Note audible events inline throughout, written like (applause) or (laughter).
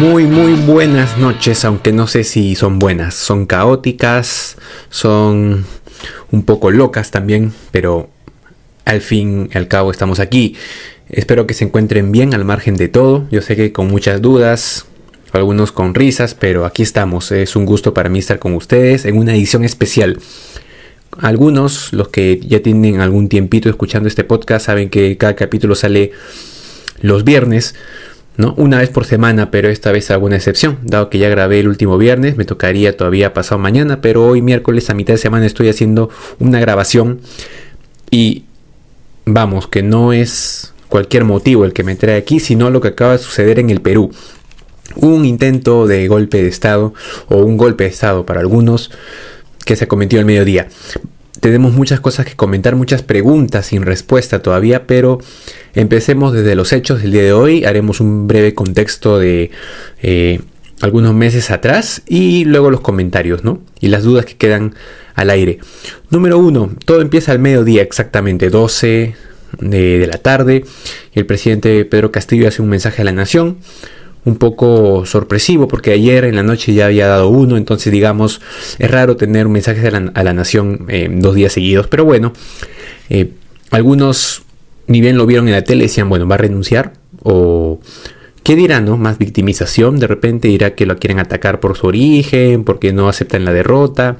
Muy, muy buenas noches, aunque no sé si son buenas. Son caóticas, son un poco locas también, pero al fin y al cabo estamos aquí. Espero que se encuentren bien al margen de todo. Yo sé que con muchas dudas, algunos con risas, pero aquí estamos. Es un gusto para mí estar con ustedes en una edición especial. Algunos, los que ya tienen algún tiempito escuchando este podcast, saben que cada capítulo sale los viernes. ¿No? Una vez por semana, pero esta vez hago una excepción, dado que ya grabé el último viernes, me tocaría todavía pasado mañana, pero hoy miércoles a mitad de semana estoy haciendo una grabación y vamos, que no es cualquier motivo el que me trae aquí, sino lo que acaba de suceder en el Perú. Un intento de golpe de Estado o un golpe de Estado para algunos que se cometió al mediodía tenemos muchas cosas que comentar, muchas preguntas sin respuesta todavía, pero empecemos desde los hechos del día de hoy. Haremos un breve contexto de eh, algunos meses atrás y luego los comentarios, ¿no? Y las dudas que quedan al aire. Número uno, todo empieza al mediodía, exactamente 12 de, de la tarde. Y el presidente Pedro Castillo hace un mensaje a la nación un poco sorpresivo porque ayer en la noche ya había dado uno, entonces digamos es raro tener mensajes a la, a la nación eh, dos días seguidos, pero bueno, eh, algunos ni bien lo vieron en la tele decían, bueno, va a renunciar o... ¿Qué dirán, no? Más victimización, de repente dirá que lo quieren atacar por su origen, porque no aceptan la derrota.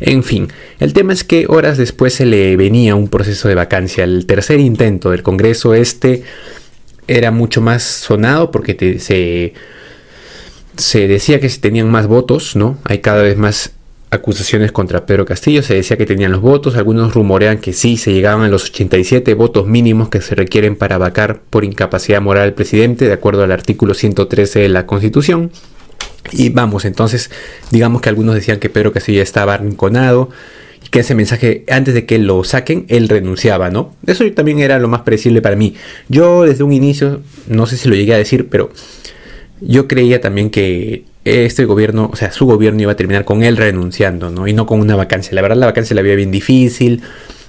En fin, el tema es que horas después se le venía un proceso de vacancia. El tercer intento del Congreso este era mucho más sonado porque se, se decía que se tenían más votos, ¿no? Hay cada vez más acusaciones contra Pedro Castillo, se decía que tenían los votos, algunos rumorean que sí, se llegaban a los 87 votos mínimos que se requieren para vacar por incapacidad moral al presidente, de acuerdo al artículo 113 de la Constitución. Y vamos, entonces, digamos que algunos decían que Pedro Castillo estaba arrinconado, que ese mensaje, antes de que lo saquen, él renunciaba, ¿no? Eso también era lo más predecible para mí. Yo desde un inicio, no sé si lo llegué a decir, pero yo creía también que este gobierno, o sea, su gobierno iba a terminar con él renunciando, ¿no? Y no con una vacancia. La verdad, la vacancia la había bien difícil,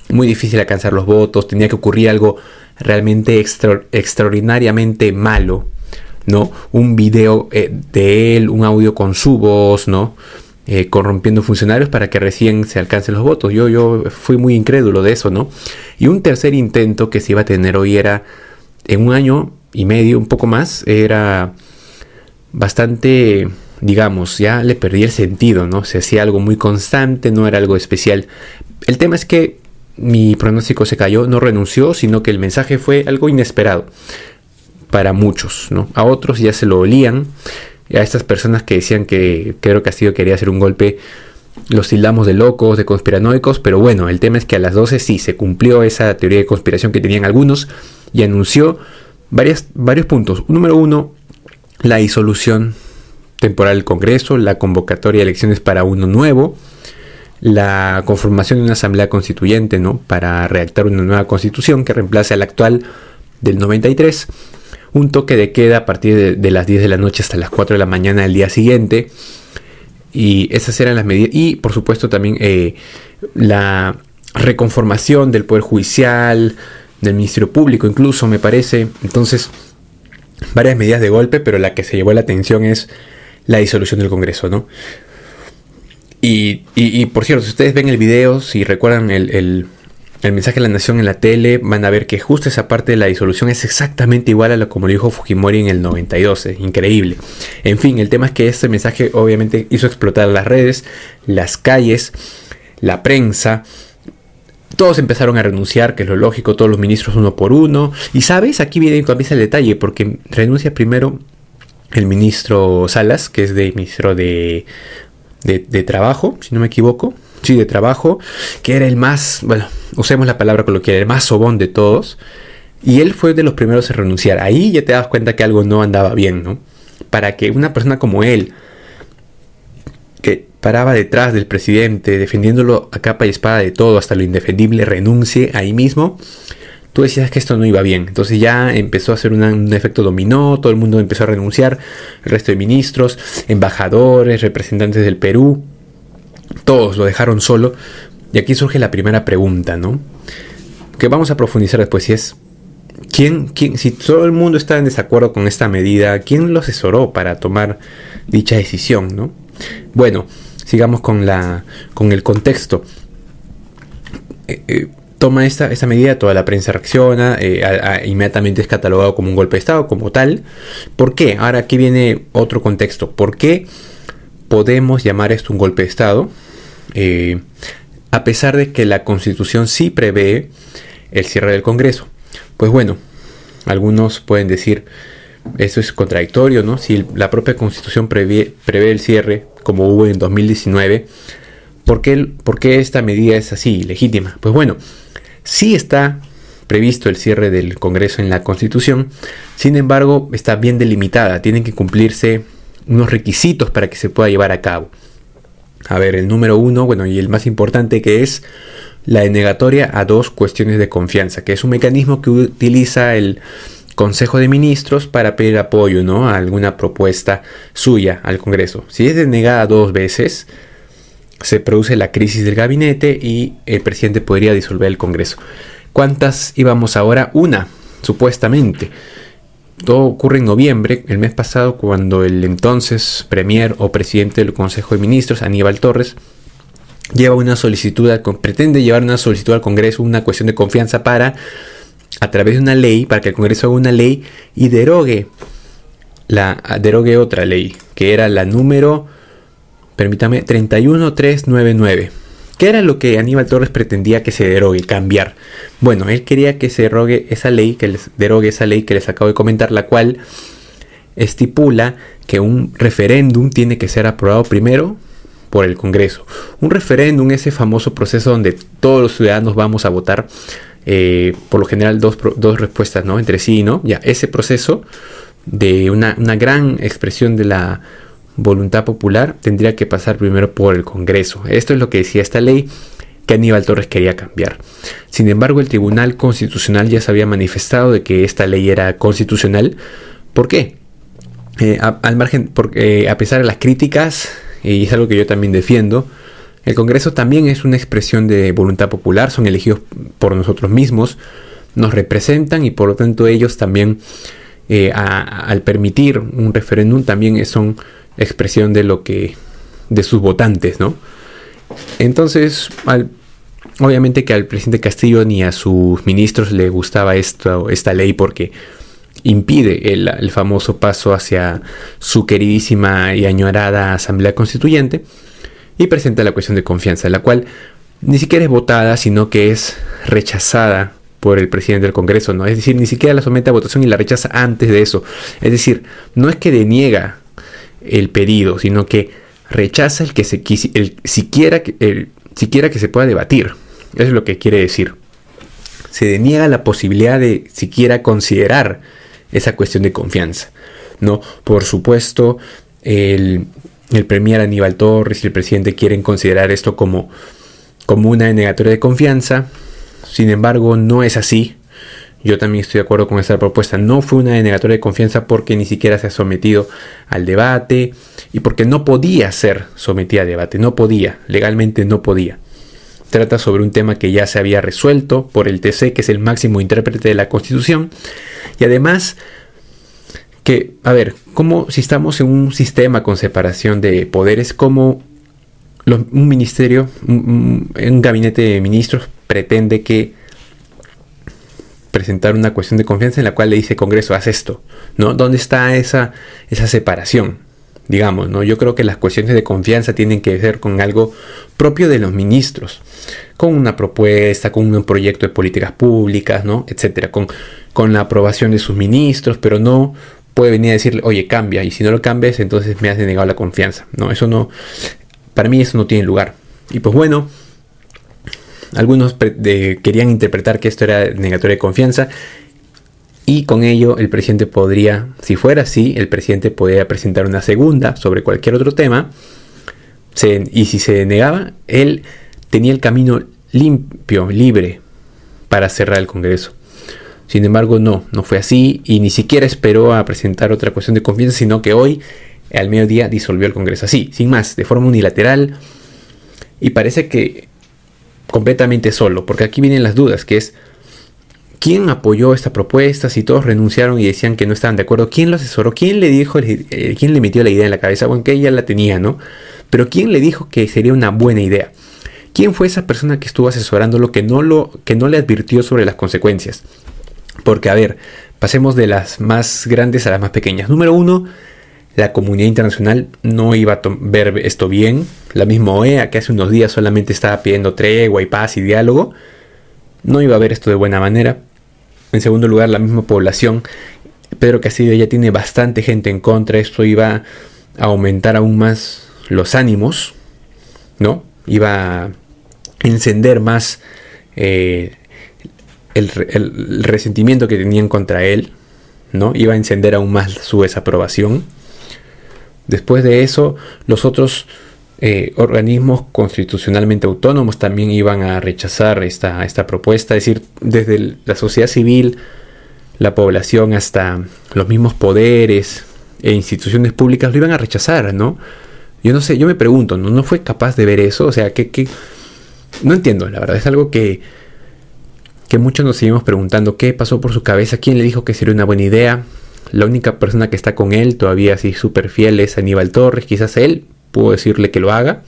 muy difícil alcanzar los votos, tenía que ocurrir algo realmente extraordinariamente malo, ¿no? Un video eh, de él, un audio con su voz, ¿no? Eh, corrompiendo funcionarios para que recién se alcancen los votos. Yo, yo fui muy incrédulo de eso, ¿no? Y un tercer intento que se iba a tener hoy era, en un año y medio, un poco más, era bastante, digamos, ya le perdí el sentido, ¿no? Se hacía algo muy constante, no era algo especial. El tema es que mi pronóstico se cayó, no renunció, sino que el mensaje fue algo inesperado para muchos, ¿no? A otros ya se lo olían, a estas personas que decían que Pedro Castillo quería hacer un golpe, los tildamos de locos, de conspiranoicos, pero bueno, el tema es que a las 12 sí se cumplió esa teoría de conspiración que tenían algunos y anunció varios puntos. Número uno, la disolución temporal del Congreso, la convocatoria de elecciones para uno nuevo, la conformación de una asamblea constituyente, ¿no? Para redactar una nueva constitución que reemplace a la actual del 93 un toque de queda a partir de, las 10 de la noche hasta las 4 de la mañana del día siguiente. Y esas eran las medidas. Y por supuesto también eh, la reconformación del Poder Judicial, del Ministerio Público incluso, me parece. Entonces, varias medidas de golpe, pero la que se llevó la atención es la disolución del Congreso, ¿no? Y, y, por cierto, si ustedes ven el video, si recuerdan el el mensaje de la nación en la tele, van a ver que justo esa parte de la disolución es exactamente igual a lo como dijo Fujimori en el 92, es increíble. En fin, el tema es que este mensaje obviamente hizo explotar las redes, las calles, la prensa, todos empezaron a renunciar, que es lo lógico, todos los ministros uno por uno. Y sabes, aquí viene comienza el detalle, porque renuncia primero el ministro Salas, que es de ministro de, de Trabajo, si no me equivoco, sí, de trabajo, que era el más, bueno, usemos la palabra coloquial, el más sobón de todos. Y él fue de los primeros a renunciar. Ahí ya te das cuenta que algo no andaba bien, ¿no? Para que una persona como él, que paraba detrás del presidente, defendiéndolo a capa y espada de todo, hasta lo indefendible, renuncie ahí mismo, tú decías que esto no iba bien. Entonces ya empezó a hacer un efecto dominó, todo el mundo empezó a renunciar, el resto de ministros, embajadores, representantes del Perú, todos lo dejaron solo. Y aquí surge la primera pregunta, ¿no? Que vamos a profundizar después, si es ¿quién, quién, si todo el mundo está en desacuerdo con esta medida, ¿quién lo asesoró para tomar dicha decisión? ¿no? Bueno, sigamos con, la, con el contexto. Eh, eh, toma esta, medida, toda la prensa reacciona, eh, inmediatamente es catalogado como un golpe de Estado, como tal. ¿Por qué? Ahora aquí viene otro contexto. ¿Por qué podemos llamar esto un golpe de Estado? a pesar de que la Constitución sí prevé el cierre del Congreso. Pues bueno, algunos pueden decir, eso es contradictorio, ¿no? Si la propia Constitución prevé, prevé el cierre, como hubo en 2019, ¿por qué, ¿por qué esta medida es así, legítima? Pues bueno, sí está previsto el cierre del Congreso en la Constitución, sin embargo está bien delimitada, tienen que cumplirse unos requisitos para que se pueda llevar a cabo. A ver, el número uno, bueno, y el más importante que es la denegatoria a dos cuestiones de confianza, que es un mecanismo que utiliza el Consejo de Ministros para pedir apoyo ¿no? a alguna propuesta suya al Congreso. Si es denegada dos veces, se produce la crisis del gabinete y el presidente podría disolver el Congreso. ¿Cuántas íbamos ahora? Una, supuestamente. Todo ocurre en noviembre, el mes pasado, cuando el entonces premier o presidente del Consejo de Ministros, Aníbal Torres, lleva una solicitud, pretende llevar una solicitud al Congreso, una cuestión de confianza para, a través de una ley, para que el Congreso haga una ley y derogue, la, derogue otra ley, que era la número, permítame, 31399. ¿Qué era lo que Aníbal Torres pretendía que se derogue, cambiar? Bueno, él quería que se derogue esa ley, que les derogue esa ley que les acabo de comentar, la cual estipula que un referéndum tiene que ser aprobado primero por el Congreso. Un referéndum, ese famoso proceso donde todos los ciudadanos vamos a votar, eh, por lo general dos, respuestas, ¿no? Entre sí, ¿no? Ya, ese proceso de una, gran expresión de la voluntad popular tendría que pasar primero por el Congreso. Esto es lo que decía esta ley que Aníbal Torres quería cambiar. Sin embargo, el Tribunal Constitucional ya se había manifestado de que esta ley era constitucional. ¿Por qué? Eh, al margen, porque a pesar de las críticas y es algo que yo también defiendo. El Congreso también es una expresión de voluntad popular, son elegidos por nosotros mismos, nos representan y por lo tanto ellos también, eh, al permitir un referéndum, también son expresión de lo que, de sus votantes, ¿no? Entonces, obviamente que al presidente Castillo ni a sus ministros le gustaba esto, esta ley porque impide el, famoso paso hacia su queridísima y añorada Asamblea Constituyente y presenta la cuestión de confianza, la cual ni siquiera es votada, sino que es rechazada por el presidente del Congreso, ¿no? Es decir, ni siquiera la somete a votación y la rechaza antes de eso. Es decir, no es que deniega el pedido, sino que rechaza el que se el, siquiera, el, siquiera que se pueda debatir. Eso es lo que quiere decir. Se deniega la posibilidad de siquiera considerar esa cuestión de confianza. ¿no? Por supuesto, el, el premier Aníbal Torres y el presidente quieren considerar esto como, como una denegatoria de confianza. Sin embargo, no es así. Yo también estoy de acuerdo con esta propuesta. No fue una denegatoria de confianza porque ni siquiera se ha sometido al debate y porque no podía ser sometida a debate. No podía, legalmente no podía. Trata sobre un tema que ya se había resuelto por el TC, que es el máximo intérprete de la Constitución, y además, que, a ver, como si estamos en un sistema con separación de poderes, como un ministerio, un, gabinete de ministros pretende que presentar una cuestión de confianza en la cual le dice Congreso, haz esto, ¿no? ¿Dónde está esa, esa separación? Digamos, ¿no? Yo creo que las cuestiones de confianza tienen que ver con algo propio de los ministros, con una propuesta, con un proyecto de políticas públicas, ¿no? Etcétera, con con la aprobación de sus ministros, pero no puede venir a decirle, oye, cambia, y si no lo cambias, entonces me has denegado la confianza. No, eso no, para mí eso no tiene lugar. Y pues bueno, algunos querían interpretar que esto era negatoria de confianza, y con ello el presidente podría, si fuera así, el presidente podría presentar una segunda sobre cualquier otro tema, y si se denegaba, él tenía el camino limpio, libre, para cerrar el Congreso. Sin embargo, no, no fue así y ni siquiera esperó a presentar otra cuestión de confianza, sino que hoy, al mediodía, disolvió el Congreso. Así, sin más, de forma unilateral. Y parece que completamente solo, porque aquí vienen las dudas, que es ¿Quién apoyó esta propuesta? Si todos renunciaron y decían que no estaban de acuerdo, ¿quién lo asesoró? ¿Quién le dijo, eh, quién le metió la idea en la cabeza? Bueno, que ella la tenía, ¿no? Pero ¿quién le dijo que sería una buena idea? ¿Quién fue esa persona que estuvo asesorándolo que no, lo, que no le advirtió sobre las consecuencias? Porque, a ver, pasemos de las más grandes a las más pequeñas. Número uno, la comunidad internacional no iba a ver esto bien. La misma OEA, que hace unos días solamente estaba pidiendo tregua y paz y diálogo, no iba a ver esto de buena manera. En segundo lugar, la misma población. Pedro Castillo ya tiene bastante gente en contra. Esto iba a aumentar aún más los ánimos, ¿no? Iba a encender más eh, el, el, resentimiento que tenían contra él, ¿no? Iba a encender aún más su desaprobación. Después de eso, los otros eh, organismos constitucionalmente autónomos también iban a rechazar esta, esta propuesta, es decir, desde la sociedad civil, la población hasta los mismos poderes e instituciones públicas lo iban a rechazar, ¿no? Yo no sé, yo me pregunto, ¿no, ¿No fue capaz de ver eso? O sea, que, no entiendo, la verdad, es algo que, que muchos nos seguimos preguntando, ¿qué pasó por su cabeza? ¿Quién le dijo que sería una buena idea? La única persona que está con él, todavía así súper fiel, es Aníbal Torres, quizás él, puedo decirle que lo haga.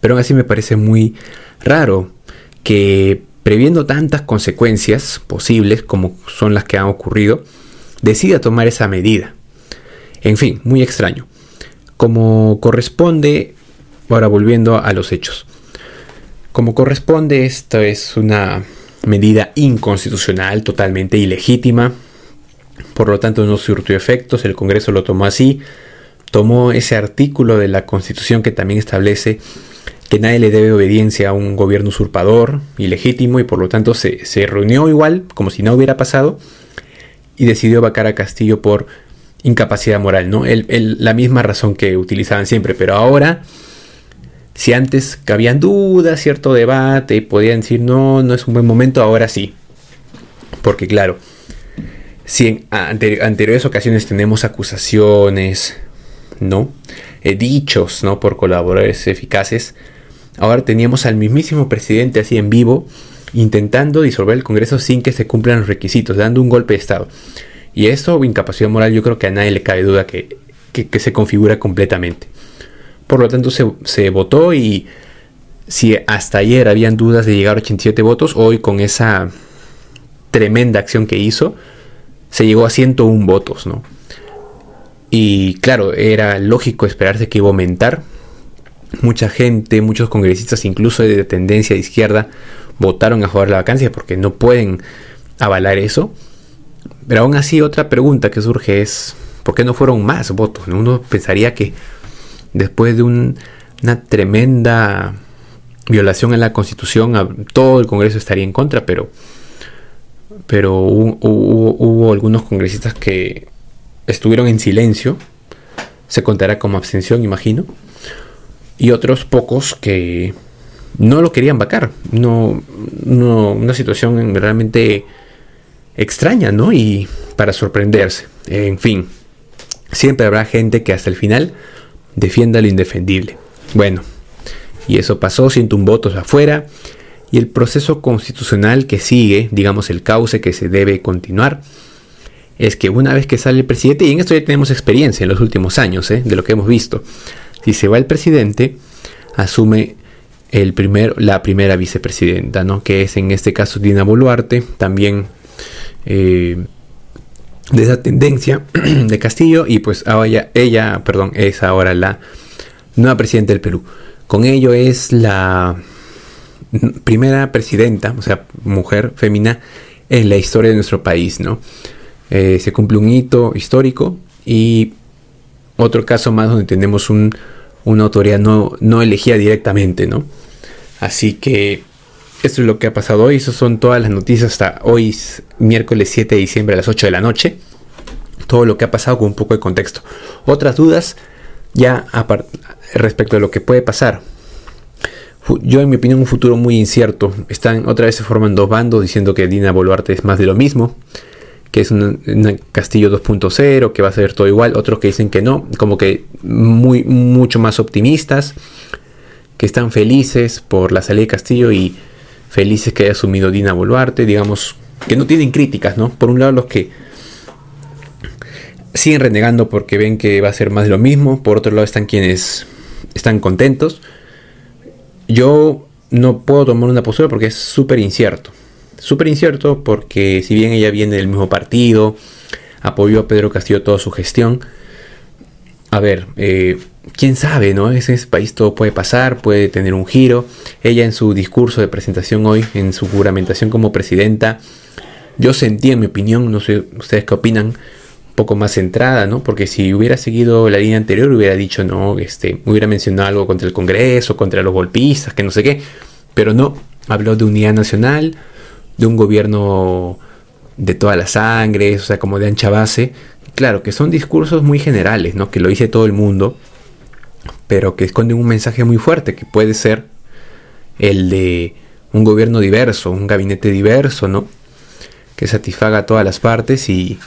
Pero aún así me parece muy raro que previendo tantas consecuencias posibles como son las que han ocurrido, decida tomar esa medida. En fin, muy extraño. Como corresponde, ahora volviendo a los hechos. Como corresponde, esta es una medida inconstitucional, totalmente ilegítima. Por lo tanto, no surtió efectos. El Congreso lo tomó así tomó ese artículo de la Constitución que también establece que nadie le debe obediencia a un gobierno usurpador, ilegítimo, y por lo tanto se, reunió igual, como si no hubiera pasado, y decidió vacar a Castillo por incapacidad moral, ¿no? la misma razón que utilizaban siempre, pero ahora, si antes cabían dudas, cierto debate, podían decir, no, no es un buen momento, ahora sí. Porque claro, si en anteriores ocasiones tenemos acusaciones, ¿no? Eh, dichos, ¿no? Por colaboradores eficaces. Ahora teníamos al mismísimo presidente así en vivo intentando disolver el Congreso sin que se cumplan los requisitos, dando un golpe de Estado. Y eso, incapacidad moral, yo creo que a nadie le cabe duda que, se configura completamente. Por lo tanto, se, se, votó y si hasta ayer habían dudas de llegar a 87 votos, hoy con esa tremenda acción que hizo, se llegó a 101 votos, ¿no? Y claro, era lógico esperarse que iba a aumentar. Mucha gente, muchos congresistas, incluso de tendencia de izquierda, votaron a favor la vacancia porque no pueden avalar eso. Pero aún así, otra pregunta que surge es: ¿por qué no fueron más votos? Uno pensaría que después de una tremenda violación a la constitución, todo el Congreso estaría en contra, pero, pero hubo algunos congresistas que estuvieron en silencio, se contará como abstención, imagino, y otros pocos que no lo querían vacar, no, no una situación realmente extraña, ¿no? Y para sorprenderse, en fin, siempre habrá gente que hasta el final defienda lo indefendible. Bueno, y eso pasó, un votos afuera, y el proceso constitucional que sigue, digamos el cauce que se debe continuar, es que una vez que sale el presidente, y en esto ya tenemos experiencia en los últimos años, ¿eh? de lo que hemos visto, si se va el presidente, asume el primer, la primera vicepresidenta, ¿no? que es en este caso Dina Boluarte, también eh, de esa tendencia (clears throat) de Castillo, y pues ahora ella, perdón, es ahora la nueva presidenta del Perú. Con ello es la primera presidenta, o sea, mujer femina en la historia de nuestro país, ¿no? Eh, se cumple un hito histórico y otro caso más donde tenemos un, una autoridad no, no elegida directamente, ¿no? Así que esto es lo que ha pasado hoy. Esas son todas las noticias hasta hoy, miércoles 7 de diciembre a las 8 de la noche. Todo lo que ha pasado con un poco de contexto. Otras dudas ya respecto a lo que puede pasar. Yo, en mi opinión, un futuro muy incierto. Están otra vez se forman dos bandos diciendo que Dina Boluarte es más de lo mismo que es un, castillo 2.0, que va a ser todo igual, otros que dicen que no, como que muy, mucho más optimistas, que están felices por la salida de Castillo y felices que haya asumido Dina Boluarte, digamos, que no tienen críticas, ¿no? Por un lado los que siguen renegando porque ven que va a ser más de lo mismo, por otro lado están quienes están contentos. Yo no puedo tomar una postura porque es súper incierto. Súper incierto porque si bien ella viene del mismo partido, apoyó a Pedro Castillo toda su gestión, a ver, eh, quién sabe, ¿no? Ese país todo puede pasar, puede tener un giro. Ella en su discurso de presentación hoy, en su juramentación como presidenta, yo sentí, en mi opinión, no sé ustedes qué opinan, poco más centrada, ¿no? Porque si hubiera seguido la línea anterior, hubiera dicho, no, este, hubiera mencionado algo contra el Congreso, contra los golpistas, que no sé qué. Pero no, habló de unidad nacional, de un gobierno de toda la sangre, o sea, como de ancha base. Claro, que son discursos muy generales, ¿no? Que lo dice todo el mundo, pero que esconden un mensaje muy fuerte, que puede ser el de un gobierno diverso, un gabinete diverso, ¿no? Que satisfaga a todas las partes y,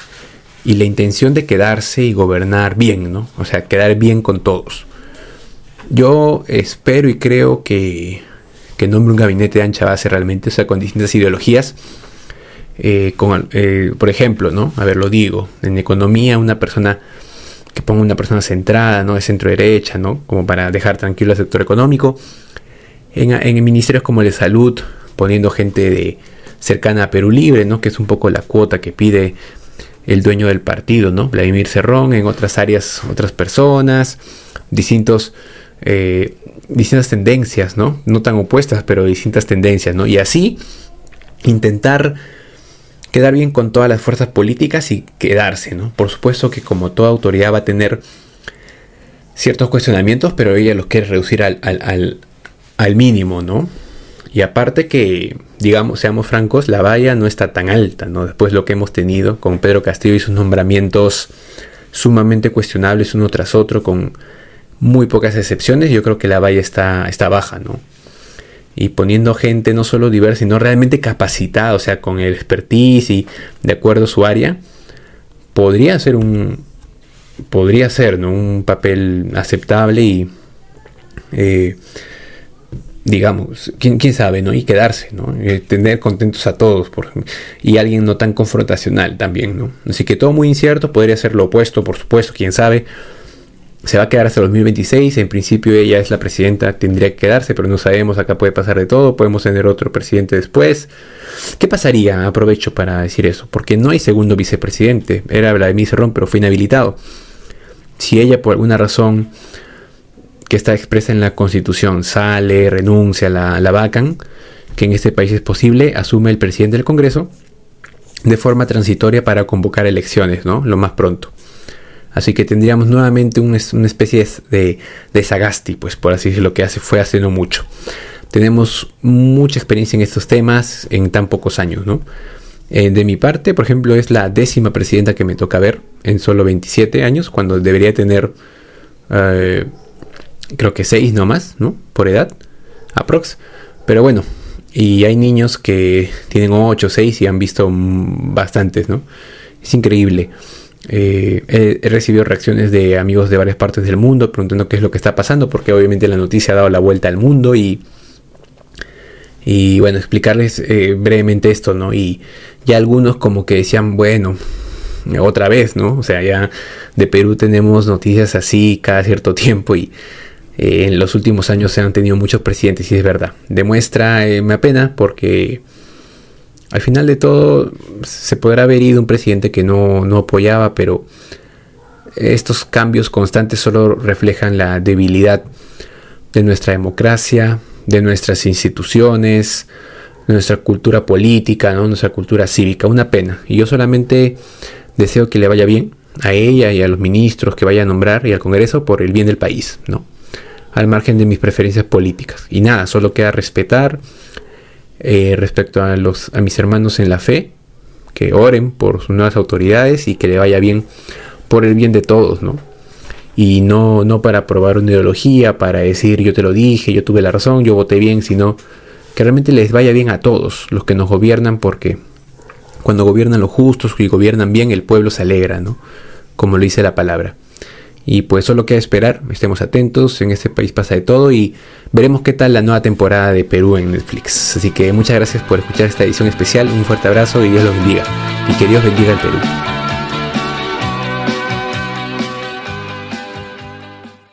y la intención de quedarse y gobernar bien, ¿no? O sea, quedar bien con todos. Yo espero y creo que, que nombre un gabinete de ancha base realmente, o sea, con distintas ideologías. Eh, eh, por ejemplo, ¿no? A ver, lo digo, en economía una persona que ponga una persona centrada, ¿no? De centro derecha, ¿no? Como para dejar tranquilo al sector económico. En, en ministerios como el de salud, poniendo gente de cercana a Perú Libre, ¿no? Que es un poco la cuota que pide el dueño del partido, ¿no? Vladimir Cerrón, en otras áreas, otras personas, distintos, eh, distintas tendencias, ¿no? No tan opuestas, pero distintas tendencias, ¿no? Y así intentar quedar bien con todas las fuerzas políticas y quedarse, ¿no? Por supuesto que como toda autoridad va a tener ciertos cuestionamientos, pero ella los quiere reducir al, al, mínimo, ¿no? Y aparte que, digamos, seamos francos, la valla no está tan alta, ¿no? Después lo que hemos tenido con Pedro Castillo y sus nombramientos sumamente cuestionables uno tras otro, con muy pocas excepciones, yo creo que la valla está, está baja, ¿no? y poniendo gente no solo diversa, sino realmente capacitada, o sea, con el expertise y de acuerdo a su área, podría ser un podría ser ¿no? un papel aceptable y eh, digamos, ¿quién, quién, sabe, ¿no? Y quedarse, ¿no? Eh, tener contentos a todos por, y alguien no tan confrontacional también, ¿no? Así que todo muy incierto, podría ser lo opuesto, por supuesto, quién sabe, se va a quedar hasta 2026. En principio ella es la presidenta, tendría que quedarse, pero no sabemos, acá puede pasar de todo, podemos tener otro presidente después. ¿Qué pasaría? Aprovecho para decir eso, porque no hay segundo vicepresidente. Era Vladimir Cerrón, pero fue inhabilitado. Si ella por alguna razón que está expresa en la constitución sale, renuncia, la, la vacan, que en este país es posible, asume el presidente del Congreso de forma transitoria para convocar elecciones, ¿no? Lo más pronto. Así que tendríamos nuevamente una especie de, de Sagasti, pues por así decirlo, que hace, fue hace no mucho. Tenemos mucha experiencia en estos temas en tan pocos años, ¿no? Eh, de mi parte, por ejemplo, es la décima presidenta que me toca ver en solo 27 años, cuando debería tener, eh, creo que 6 nomás, ¿no? Por edad, aprox. Pero bueno, y hay niños que tienen 8, 6 y han visto bastantes, ¿no? Es increíble. Eh, he, recibido reacciones de amigos de varias partes del mundo preguntando qué es lo que está pasando, porque obviamente la noticia ha dado la vuelta al mundo y, y bueno, explicarles eh, brevemente esto, ¿no? Y ya algunos como que decían, bueno, otra vez, ¿no? O sea, ya de Perú tenemos noticias así cada cierto (laughs) tiempo y eh, en los últimos años se han tenido muchos presidentes y es verdad. Demuestra, me apena porque al final de todo, se podrá haber ido un presidente que no, apoyaba, pero estos cambios constantes solo reflejan la debilidad de nuestra democracia, de nuestras instituciones, de nuestra cultura política, ¿no? nuestra cultura cívica. Una pena. Y yo solamente deseo que le vaya bien a ella y a los ministros que vaya a nombrar y al Congreso por el bien del país, ¿no? Al margen de mis preferencias políticas. Y nada, solo queda respetar eh, respecto a, los, a mis hermanos en la fe, que oren por sus nuevas autoridades y que le vaya bien por el bien de todos, ¿no? Y no, no para probar una ideología, para decir yo te lo dije, yo tuve la razón, yo voté bien, sino que realmente les vaya bien a todos los que nos gobiernan, porque cuando gobiernan los justos y gobiernan bien, el pueblo se alegra, ¿no? Como lo dice la palabra. Y pues solo queda esperar, estemos atentos, en este país pasa de todo y veremos qué tal la nueva temporada de Perú en Netflix. Así que muchas gracias por escuchar esta edición especial, un fuerte abrazo y Dios los bendiga. Y que Dios bendiga al Perú.